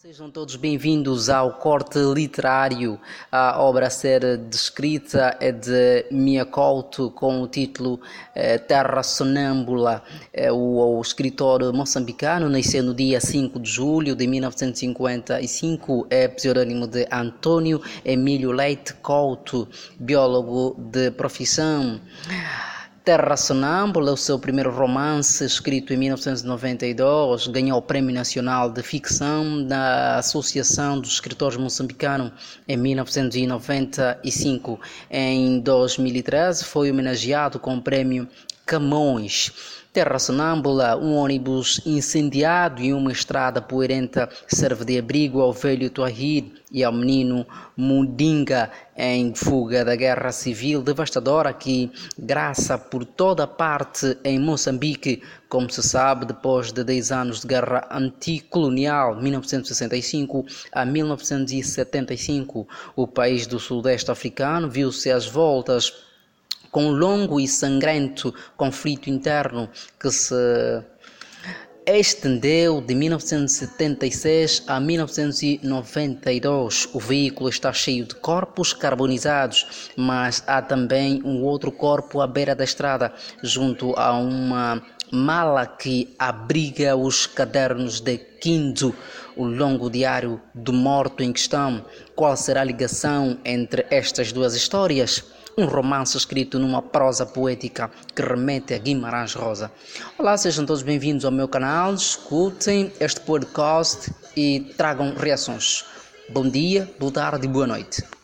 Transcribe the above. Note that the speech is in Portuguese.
Sejam todos bem-vindos ao corte literário. A obra a ser descrita é de Mia Couto com o título eh, Terra Sonâmbula. É o, o, escritor moçambicano nasceu no dia 5 de julho de 1955. É pseudônimo de Antônio Emílio Leite Couto, biólogo de profissão. Terra Sonâmbula, o seu primeiro romance, escrito em 1992, ganhou o Prêmio Nacional de Ficção da Associação dos Escritores Moçambicanos em 1995. Em 2013, foi homenageado com o Prêmio Camões. Terra Sonâmbula, um ônibus incendiado e uma estrada poeirenta serve de abrigo ao velho Tuahir e ao menino Mundinga em fuga da guerra civil devastadora que graça por toda parte em Moçambique, como se sabe, depois de 10 anos de guerra anticolonial, 1965 a 1975, o país do sudeste africano viu-se às voltas com um longo e sangrento conflito interno que se estendeu de 1976 a 1992. O veículo está cheio de corpos carbonizados, mas há também um outro corpo à beira da estrada, junto a uma mala que abriga os cadernos de Quinto, o longo diário do morto em questão. Qual será a ligação entre estas duas histórias? um romance escrito numa prosa poética que remete a Guimarães Rosa. Olá, sejam todos bem-vindos ao meu canal, escutem este podcast e tragam reações. Bom dia, boa tarde e boa noite.